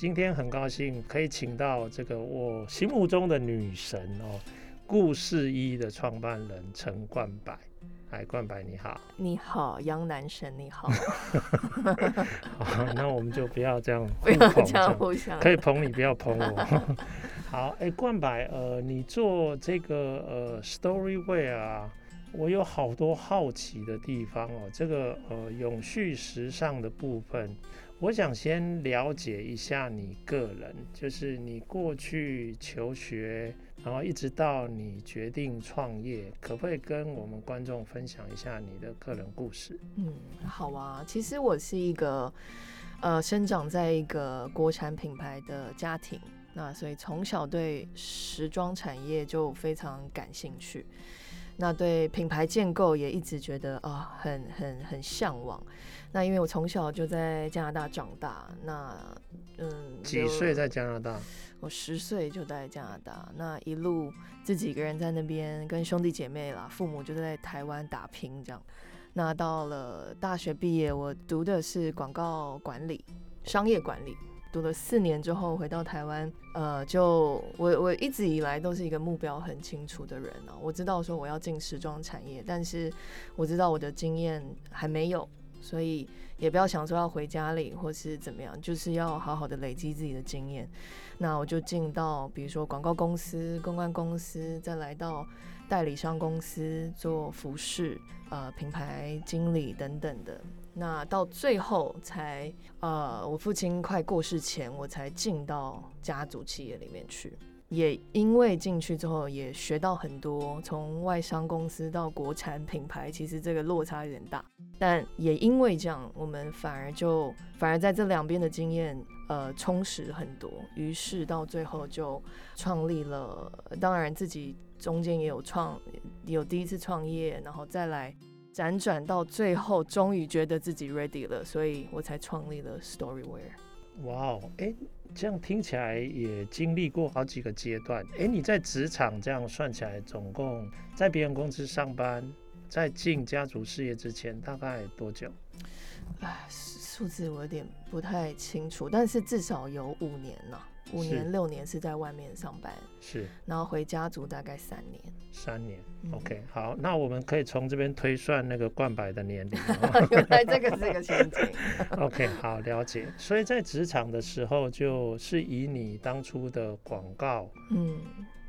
今天很高兴可以请到这个我心目中的女神哦，故事一的创办人陈冠柏。哎，冠柏你好，你好，杨男神你好。好，那我们就不要这样，不要这样互相，可以捧你，不要捧我。好，哎，冠柏，呃，你做这个呃 Storyware 啊，我有好多好奇的地方哦。这个呃永续时尚的部分。我想先了解一下你个人，就是你过去求学，然后一直到你决定创业，可不可以跟我们观众分享一下你的个人故事？嗯，好啊。其实我是一个呃生长在一个国产品牌的家庭，那所以从小对时装产业就非常感兴趣，那对品牌建构也一直觉得啊、很很很向往。那因为我从小就在加拿大长大，那嗯，几岁在加拿大？我十岁就在加拿大，那一路自己一个人在那边跟兄弟姐妹啦，父母就在台湾打拼这样。那到了大学毕业，我读的是广告管理、商业管理，读了四年之后回到台湾，呃，就我我一直以来都是一个目标很清楚的人啊，我知道说我要进时装产业，但是我知道我的经验还没有。所以也不要想说要回家里或是怎么样，就是要好好的累积自己的经验。那我就进到比如说广告公司、公关公司，再来到代理商公司做服饰、呃品牌经理等等的。那到最后才呃，我父亲快过世前，我才进到家族企业里面去。也因为进去之后也学到很多，从外商公司到国产品牌，其实这个落差有点大。但也因为这样，我们反而就反而在这两边的经验，呃，充实很多。于是到最后就创立了，当然自己中间也有创，有第一次创业，然后再来辗转到最后，终于觉得自己 ready 了，所以我才创立了 Storyware。哇哦，哎。这样听起来也经历过好几个阶段。哎，你在职场这样算起来，总共在别人公司上班，在进家族事业之前，大概多久？哎，数字我有点不太清楚，但是至少有五年了。五年六年是在外面上班，是，然后回家族大概三年。三年，OK，好，那我们可以从这边推算那个冠柏的年龄。原来这个是个陷阱。OK，好，了解。所以在职场的时候，就是以你当初的广告，嗯，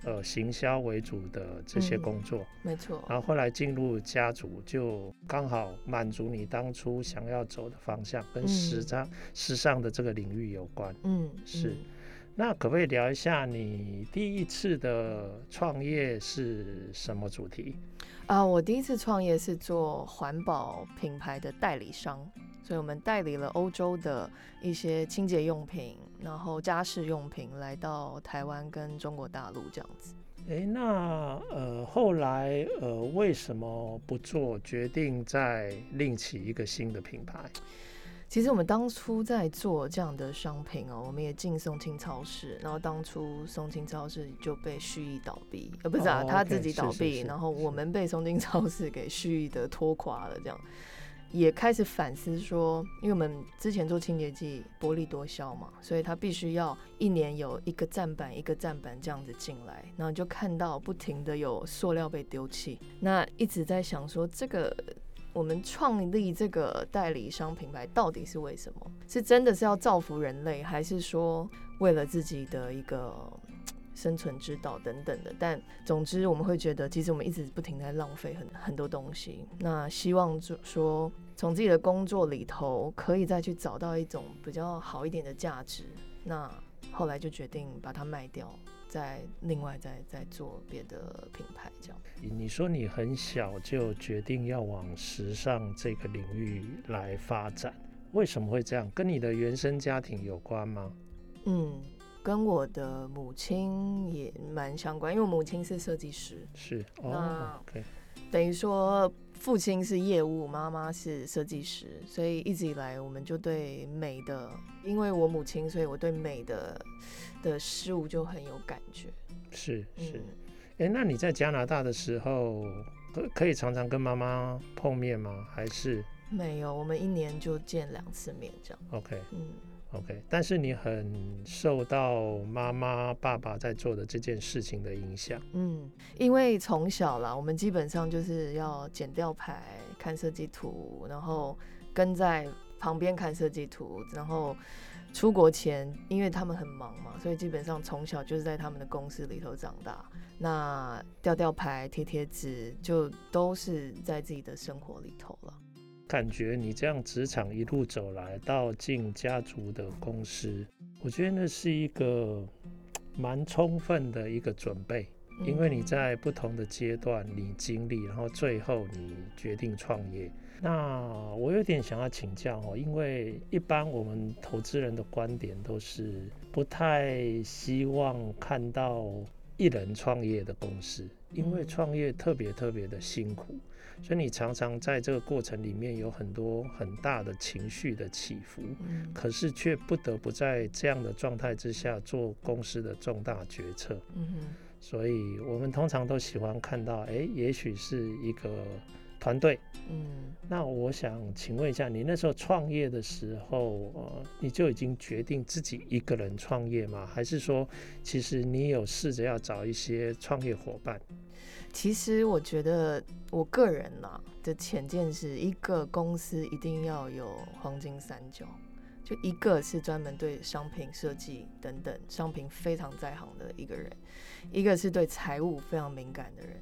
呃，行销为主的这些工作，嗯、没错。然后后来进入家族，就刚好满足你当初想要走的方向，跟时尚、嗯、时尚的这个领域有关。嗯，是。嗯那可不可以聊一下你第一次的创业是什么主题？啊、呃，我第一次创业是做环保品牌的代理商，所以我们代理了欧洲的一些清洁用品，然后家事用品来到台湾跟中国大陆这样子。哎、欸，那呃后来呃为什么不做？决定再另起一个新的品牌？其实我们当初在做这样的商品哦，我们也进松青超市，然后当初松青超市就被蓄意倒闭，呃，不是啊，他自己倒闭，然后我们被松青超市给蓄意的拖垮了，这样也开始反思说，因为我们之前做清洁剂薄利多销嘛，所以他必须要一年有一个站板一个站板这样子进来，然后就看到不停的有塑料被丢弃，那一直在想说这个。我们创立这个代理商品牌到底是为什么？是真的是要造福人类，还是说为了自己的一个生存之道等等的？但总之，我们会觉得，其实我们一直不停在浪费很很多东西。那希望就说，从自己的工作里头，可以再去找到一种比较好一点的价值。那后来就决定把它卖掉。再另外再再做别的品牌，这样。你说你很小就决定要往时尚这个领域来发展，为什么会这样？跟你的原生家庭有关吗？嗯，跟我的母亲也蛮相关，因为我母亲是设计师，是哦等于说父亲是业务，妈妈是设计师，所以一直以来我们就对美的，因为我母亲，所以我对美的的事物就很有感觉。是是，哎、嗯欸，那你在加拿大的时候，可可以常常跟妈妈碰面吗？还是没有？我们一年就见两次面这样。OK，嗯。OK，但是你很受到妈妈、爸爸在做的这件事情的影响。嗯，因为从小啦，我们基本上就是要剪吊牌、看设计图，然后跟在旁边看设计图，然后出国前，因为他们很忙嘛，所以基本上从小就是在他们的公司里头长大。那吊吊牌、贴贴纸，就都是在自己的生活里头了。感觉你这样职场一路走来到进家族的公司，我觉得那是一个蛮充分的一个准备，因为你在不同的阶段你经历，然后最后你决定创业。那我有点想要请教哦，因为一般我们投资人的观点都是不太希望看到一人创业的公司，因为创业特别特别的辛苦。所以你常常在这个过程里面有很多很大的情绪的起伏，嗯，可是却不得不在这样的状态之下做公司的重大决策。所以我们通常都喜欢看到，哎，也许是一个团队。嗯，那我想请问一下，你那时候创业的时候，呃，你就已经决定自己一个人创业吗？还是说，其实你有试着要找一些创业伙伴？其实我觉得，我个人啊的浅见是一个公司一定要有黄金三角，就一个是专门对商品设计等等商品非常在行的一个人，一个是对财务非常敏感的人，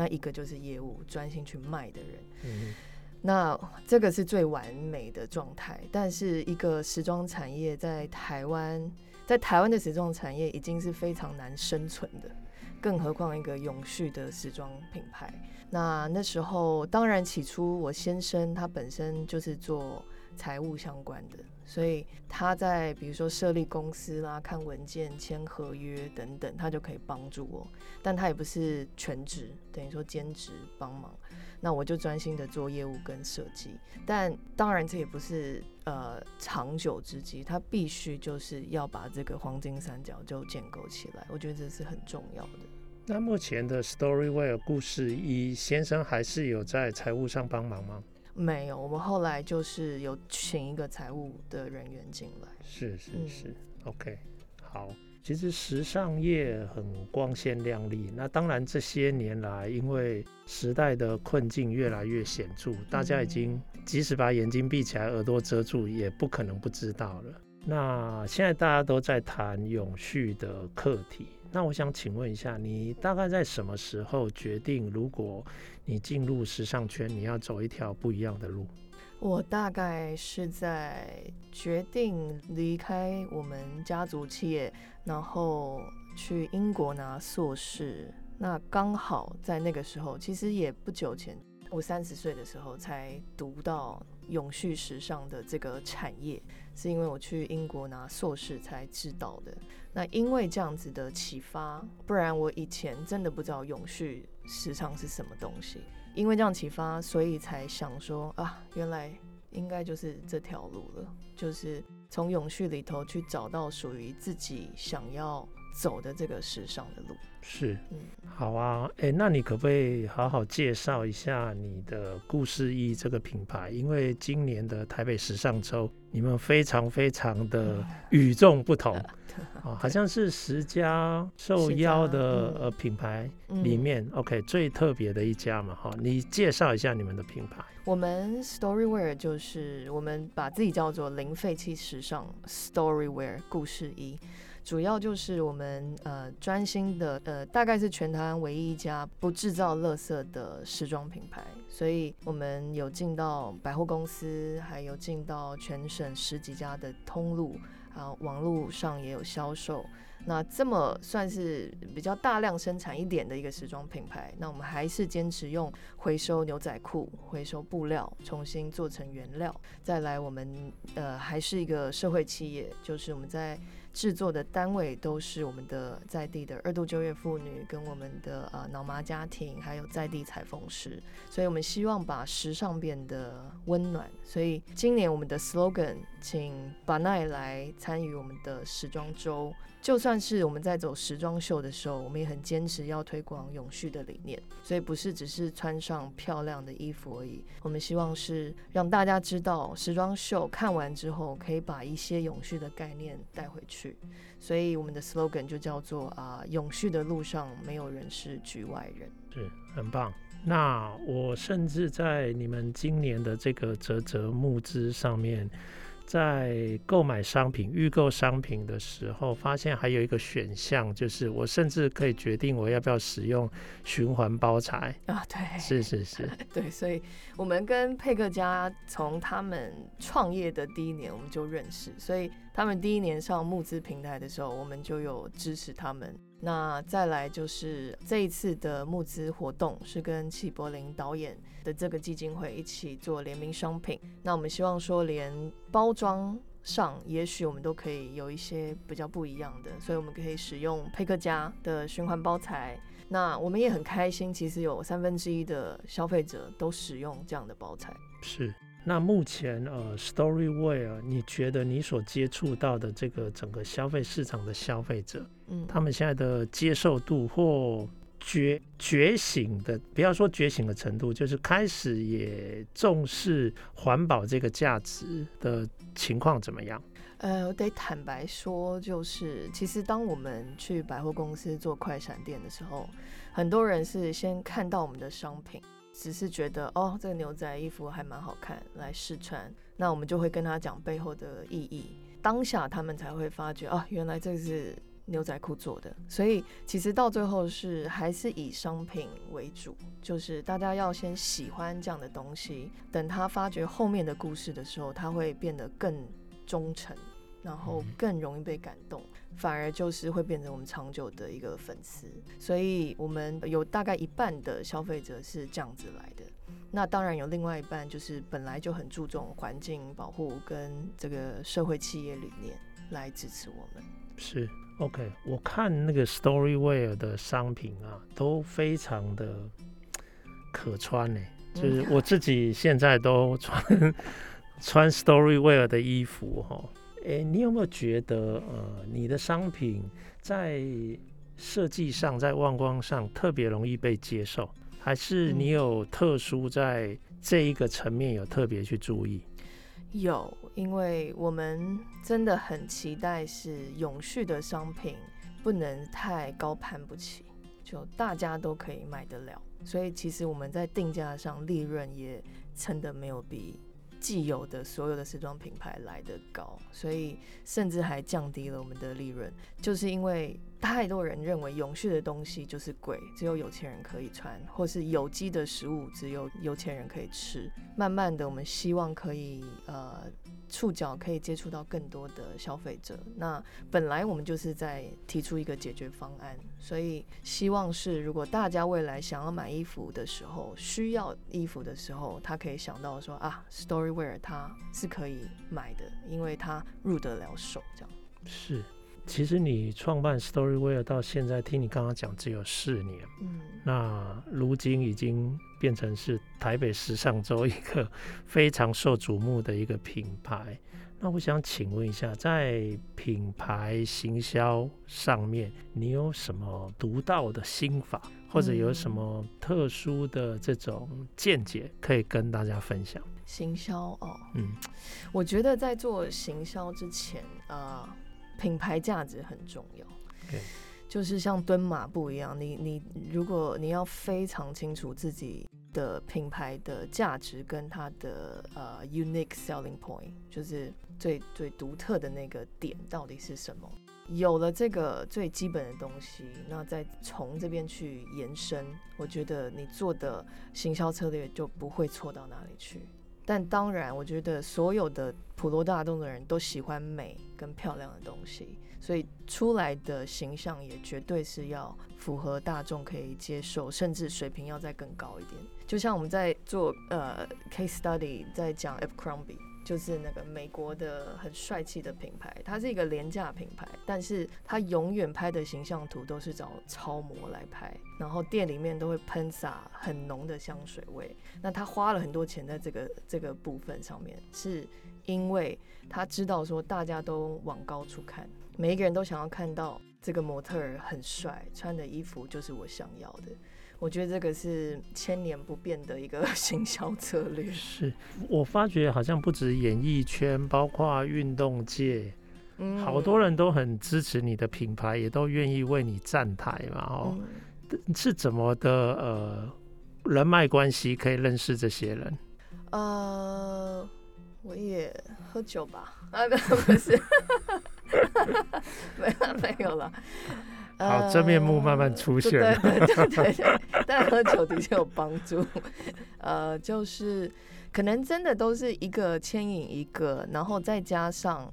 那一个就是业务专心去卖的人。嗯，那这个是最完美的状态。但是一个时装产业在台湾，在台湾的时装产业已经是非常难生存的。更何况一个永续的时装品牌。那那时候，当然起初我先生他本身就是做财务相关的，所以他在比如说设立公司啦、看文件、签合约等等，他就可以帮助我。但他也不是全职，等于说兼职帮忙。那我就专心的做业务跟设计。但当然这也不是呃长久之计，他必须就是要把这个黄金三角就建构起来。我觉得这是很重要的。那目前的 Storywear 故事一先生还是有在财务上帮忙吗？没有，我们后来就是有请一个财务的人员进来。是是是、嗯、，OK，好。其实时尚业很光鲜亮丽，那当然这些年来因为时代的困境越来越显著，大家已经即使把眼睛闭起来、耳朵遮住，也不可能不知道了。那现在大家都在谈永续的课题。那我想请问一下，你大概在什么时候决定，如果你进入时尚圈，你要走一条不一样的路？我大概是在决定离开我们家族企业，然后去英国拿硕士。那刚好在那个时候，其实也不久前，我三十岁的时候才读到永续时尚的这个产业。是因为我去英国拿硕士才知道的。那因为这样子的启发，不然我以前真的不知道永续时长是什么东西。因为这样启发，所以才想说啊，原来应该就是这条路了，就是从永续里头去找到属于自己想要走的这个时尚的路。是，嗯，好啊，哎、欸，那你可不可以好好介绍一下你的故事一这个品牌？因为今年的台北时尚周，你们非常非常的与众不同，啊，好像是十家受邀的呃品牌里面、嗯、，OK 最特别的一家嘛，哈，你介绍一下你们的品牌。我们 Storywear 就是我们把自己叫做零废弃时尚 Storywear 故事一。主要就是我们呃专心的呃，大概是全台湾唯一一家不制造垃圾的时装品牌，所以我们有进到百货公司，还有进到全省十几家的通路，啊网络上也有销售。那这么算是比较大量生产一点的一个时装品牌，那我们还是坚持用回收牛仔裤、回收布料，重新做成原料。再来，我们呃还是一个社会企业，就是我们在制作的单位都是我们的在地的二度就业妇女，跟我们的呃脑麻家庭，还有在地裁缝师。所以我们希望把时尚变得温暖。所以今年我们的 slogan，请巴奈来参与我们的时装周。就算是我们在走时装秀的时候，我们也很坚持要推广永续的理念。所以不是只是穿上漂亮的衣服而已，我们希望是让大家知道时装秀看完之后，可以把一些永续的概念带回去。所以我们的 slogan 就叫做啊，永续的路上没有人是局外人。是，很棒。那我甚至在你们今年的这个泽泽募资上面。在购买商品、预购商品的时候，发现还有一个选项，就是我甚至可以决定我要不要使用循环包材啊。对，是是是，对，所以我们跟佩克家从他们创业的第一年我们就认识，所以他们第一年上募资平台的时候，我们就有支持他们。那再来就是这一次的募资活动是跟齐柏林导演的这个基金会一起做联名商品。那我们希望说，连包装上也许我们都可以有一些比较不一样的，所以我们可以使用佩克家的循环包材。那我们也很开心，其实有三分之一的消费者都使用这样的包材。是。那目前呃，Storywear，你觉得你所接触到的这个整个消费市场的消费者，嗯，他们现在的接受度或觉觉醒的，不要说觉醒的程度，就是开始也重视环保这个价值的情况怎么样？呃，我得坦白说，就是其实当我们去百货公司做快闪店的时候，很多人是先看到我们的商品。只是觉得哦，这个牛仔衣服还蛮好看，来试穿。那我们就会跟他讲背后的意义。当下他们才会发觉哦，原来这是牛仔裤做的。所以其实到最后是还是以商品为主，就是大家要先喜欢这样的东西。等他发觉后面的故事的时候，他会变得更忠诚，然后更容易被感动。反而就是会变成我们长久的一个粉丝，所以我们有大概一半的消费者是这样子来的。那当然有另外一半就是本来就很注重环境保护跟这个社会企业理念来支持我们。是 OK，我看那个 Storywear 的商品啊，都非常的可穿呢、欸。就是我自己现在都穿 穿 Storywear 的衣服哈。诶，你有没有觉得，呃，你的商品在设计上、在外观上特别容易被接受，还是你有特殊在这一个层面有特别去注意？有，因为我们真的很期待是永续的商品，不能太高攀不起，就大家都可以买得了。所以其实我们在定价上利润也真的没有比。既有的所有的时装品牌来的高，所以甚至还降低了我们的利润，就是因为太多人认为永续的东西就是贵，只有有钱人可以穿，或是有机的食物只有有钱人可以吃。慢慢的，我们希望可以呃。触角可以接触到更多的消费者。那本来我们就是在提出一个解决方案，所以希望是如果大家未来想要买衣服的时候，需要衣服的时候，他可以想到说啊，Storywear 它是可以买的，因为它入得了手。这样是。其实你创办 Storywear 到现在，听你刚刚讲只有四年，嗯，那如今已经变成是台北时尚周一个非常受瞩目的一个品牌。那我想请问一下，在品牌行销上面，你有什么独到的心法，或者有什么特殊的这种见解可以跟大家分享？行销哦，嗯，我觉得在做行销之前，呃。品牌价值很重要，Okay. 就是像蹲马步一样，你你如果你要非常清楚自己的品牌的价值跟它的呃 unique selling point，就是最最独特的那个点到底是什么？有了这个最基本的东西，那再从这边去延伸，我觉得你做的行销策略就不会错到哪里去。但当然，我觉得所有的普罗大众的人都喜欢美跟漂亮的东西，所以出来的形象也绝对是要符合大众可以接受，甚至水平要再更高一点。就像我们在做呃 case study，在讲 Abercrombie。就是那个美国的很帅气的品牌，它是一个廉价品牌，但是它永远拍的形象图都是找超模来拍，然后店里面都会喷洒很浓的香水味。那他花了很多钱在这个这个部分上面，是因为他知道说大家都往高处看，每一个人都想要看到这个模特儿很帅，穿的衣服就是我想要的。我觉得这个是千年不变的一个 行销策略。是我发觉好像不止演艺圈，包括运动界，嗯，好多人都很支持你的品牌，也都愿意为你站台嘛。哦，嗯，是怎么的？呃，人脉关系可以认识这些人？呃，我也喝酒吧？啊，不是，没有没有了。好，真面目慢慢出现了。对对对对对，但喝酒的确有帮助。呃，就是可能真的都是一个牵引一个，然后再加上，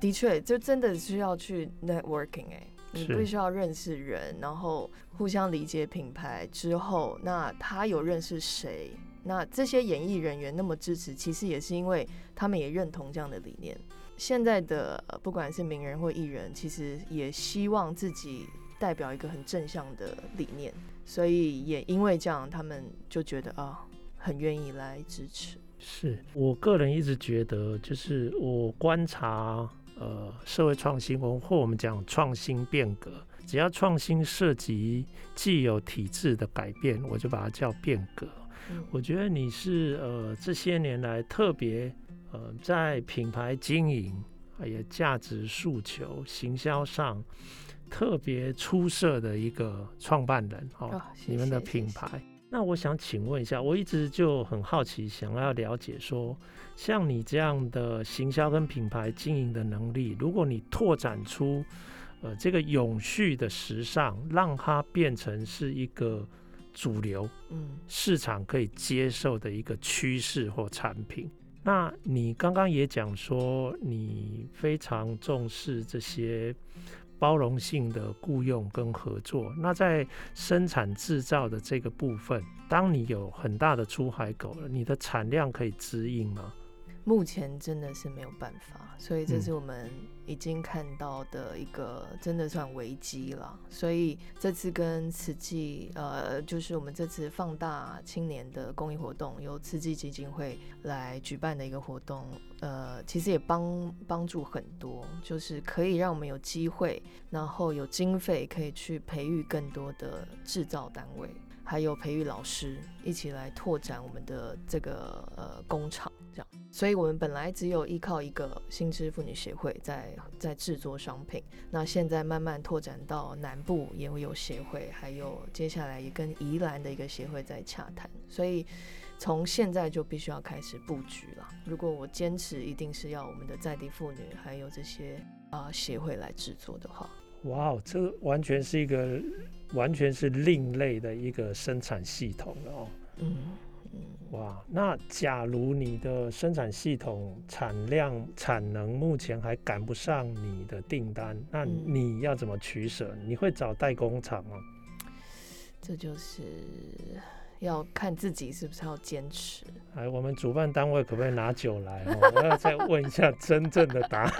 的确就真的需要去 networking 哎、欸，你必须要认识人，然后互相理解品牌之后，那他有认识谁，那这些演艺人员那么支持，其实也是因为他们也认同这样的理念。现在的不管是名人或艺人，其实也希望自己代表一个很正向的理念，所以也因为这样，他们就觉得啊，很愿意来支持。是我个人一直觉得，就是我观察呃社会创新，或我们讲创新变革，只要创新涉及既有体制的改变，我就把它叫变革。嗯、我觉得你是呃这些年来特别。呃，在品牌经营、还有价值诉求、行销上特别出色的一个创办人哦，哦谢谢，你们的品牌。那我想请问一下，我一直就很好奇，想要了解说，像你这样的行销跟品牌经营的能力，如果你拓展出呃这个永续的时尚，让它变成是一个主流，嗯，市场可以接受的一个趋势或产品。那你刚刚也讲说，你非常重视这些包容性的雇佣跟合作。那在生产制造的这个部分，当你有很大的出海口了，你的产量可以支应吗？目前真的是没有办法，所以这是我们已经看到的一个真的算危机了。所以这次跟慈济，呃，就是我们这次放大青年的公益活动，由慈济基金会来举办的一个活动，呃，其实也帮帮助很多，就是可以让我们有机会，然后有经费可以去培育更多的制造单位。还有培育老师，一起来拓展我们的这个呃工厂，这样。所以我们本来只有依靠一个新知妇女协会在在制作商品，那现在慢慢拓展到南部也会有协会，还有接下来也跟宜兰的一个协会在洽谈。所以从现在就必须要开始布局了。如果我坚持一定是要我们的在地妇女还有这些啊、呃、协会来制作的话，哇哦，这完全是一个。完全是另类的一个生产系统了哦。嗯嗯，哇，那假如你的生产系统产量产能目前还赶不上你的订单，那你要怎么取舍？你会找代工厂吗？这就是要看自己是不是要坚持。哎，我们主办单位可不可以拿酒来？我要再问一下真正的答案。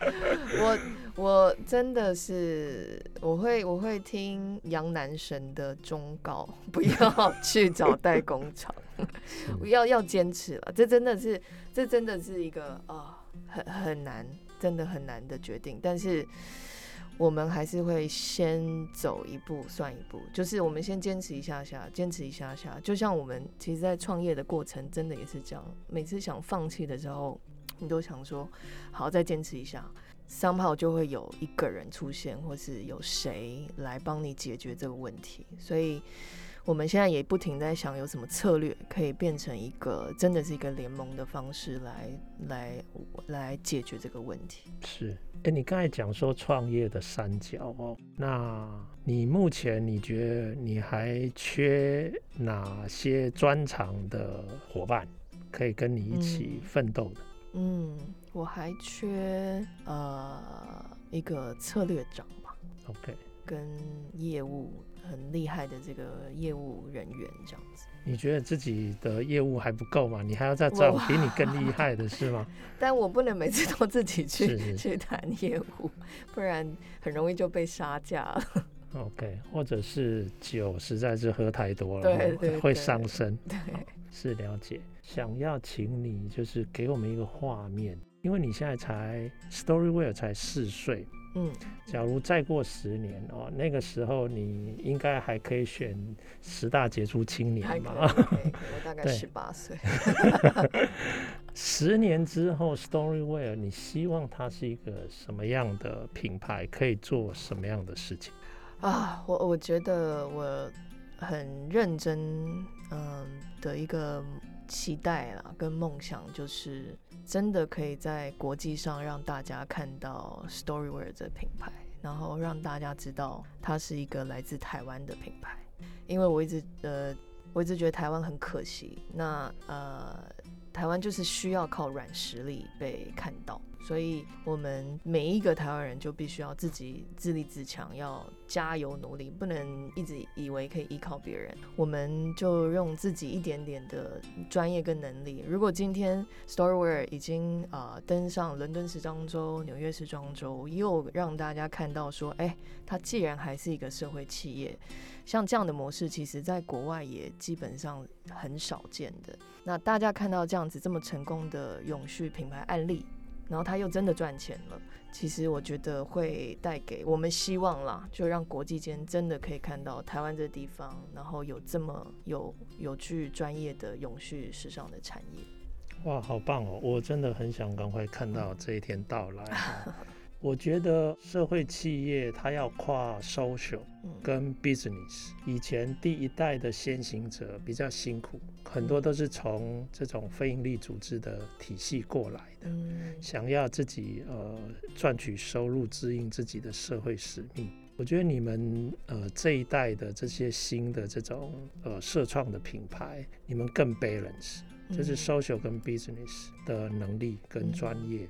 我。我真的是，我会我会听杨男神的忠告，不要去找代工厂，要要坚持了。这真的是，这真的是一个啊、哦，很很难，真的很难的决定。但是我们还是会先走一步算一步，就是我们先坚持一下下，坚持一下下。就像我们其实，在创业的过程，真的也是这样。每次想放弃的时候，你都想说，好，再坚持一下。商炮就会有一个人出现，或是有谁来帮你解决这个问题。所以我们现在也不停在想，有什么策略可以变成一个真的是一个联盟的方式来来来解决这个问题。是，哎，你刚才讲说创业的三角哦，那你目前你觉得你还缺哪些专长的伙伴可以跟你一起奋斗的？嗯。嗯我还缺呃一个策略长吧，OK，跟业务很厉害的这个业务人员这样子。你觉得自己的业务还不够吗？你还要再找比你更厉害的是吗？但我不能每次都自己去去谈业务，不然很容易就被杀价了。OK，或者是酒实在是喝太多了，对对会伤身。对，是了解。想要请你就是给我们一个画面，因为你现在才 Storyware 才四岁。嗯，假如再过十年哦，那个时候你应该还可以选十大杰出青年嘛？我大概十八岁。十年之后，Storyware，你希望它是一个什么样的品牌？可以做什么样的事情？啊，我我觉得我很认真，嗯的一个期待啦，跟梦想就是。真的可以在国际上让大家看到 Storyware 这品牌，然后让大家知道它是一个来自台湾的品牌。因为我一直呃，我一直觉得台湾很可惜。那呃。台湾就是需要靠软实力被看到，所以我们每一个台湾人就必须要自己自立自强，要加油努力，不能一直以为可以依靠别人。我们就用自己一点点的专业跟能力。如果今天 Storyware 已经啊、登上伦敦时装周、纽约时装周，又让大家看到说，哎，它既然还是一个社会企业。像这样的模式，其实在国外也基本上很少见的。那大家看到这样子这么成功的永续品牌案例，然后他又真的赚钱了，其实我觉得会带给我们希望啦，就让国际间真的可以看到台湾这地方，然后有这么有有具专业的永续时尚的产业。哇，好棒哦！我真的很想赶快看到这一天到来。我觉得社会企业它要跨 social 跟 business。以前第一代的先行者比较辛苦，很多都是从这种非营利组织的体系过来的，想要自己呃赚取收入，支应自己的社会使命。我觉得你们呃这一代的这些新的这种呃社创的品牌，你们更 balance，就是 social 跟 business 的能力跟专业。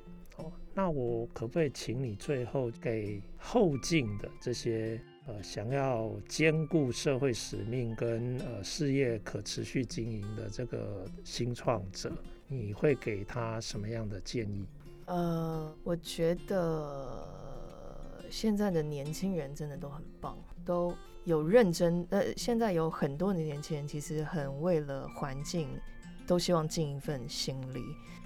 那我可不可以请你最后给后进的这些呃想要兼顾社会使命跟呃事业可持续经营的这个新创者，你会给他什么样的建议？呃，我觉得现在的年轻人真的都很棒，都有认真。呃，现在有很多的年轻人其实很为了环境，都希望尽一份心力，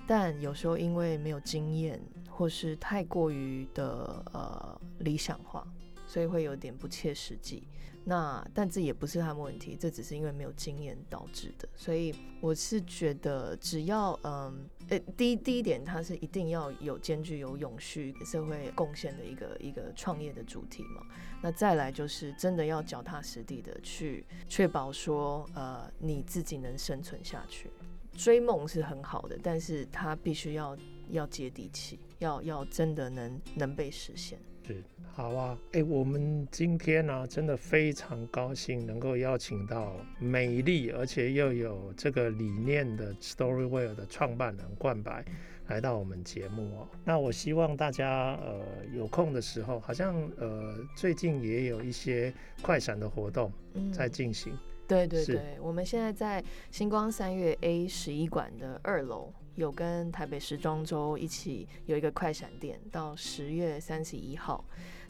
但有时候因为没有经验。或是太过于的呃理想化，所以会有点不切实际。那但这也不是他们问题，这只是因为没有经验导致的。所以我是觉得，只要嗯，呃，第一第一点，它是一定要有兼具有永续给社会贡献的一个一个创业的主题嘛。那再来就是真的要脚踏实地的去确保说，呃，你自己能生存下去。追梦是很好的，但是它必须要要接地气。要要真的能能被实现，是好啊！哎、欸，我们今天呢、啊，真的非常高兴能够邀请到美丽而且又有这个理念的 Storyware 的创办人冠白来到我们节目哦。那我希望大家呃有空的时候，好像呃最近也有一些快闪的活动在进行。嗯、对对对，我们现在在星光三月 A 十一馆的二楼。有跟台北时装周一起有一个快闪店，到十月三十一号，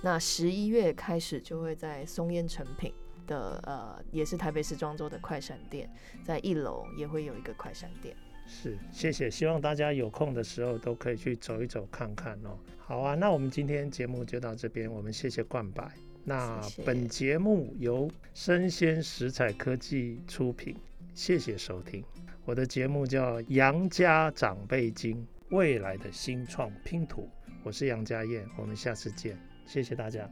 那十一月开始就会在松烟成品的呃，也是台北时装周的快闪店，在一楼也会有一个快闪店。是，谢谢，希望大家有空的时候都可以去走一走看看哦。好啊，那我们今天节目就到这边，我们谢谢冠柏。那本节目由生鲜食材科技出品，谢谢收听。我的节目叫《杨家长辈经》，未来的新创拼图。我是杨家燕，我们下次见，谢谢大家。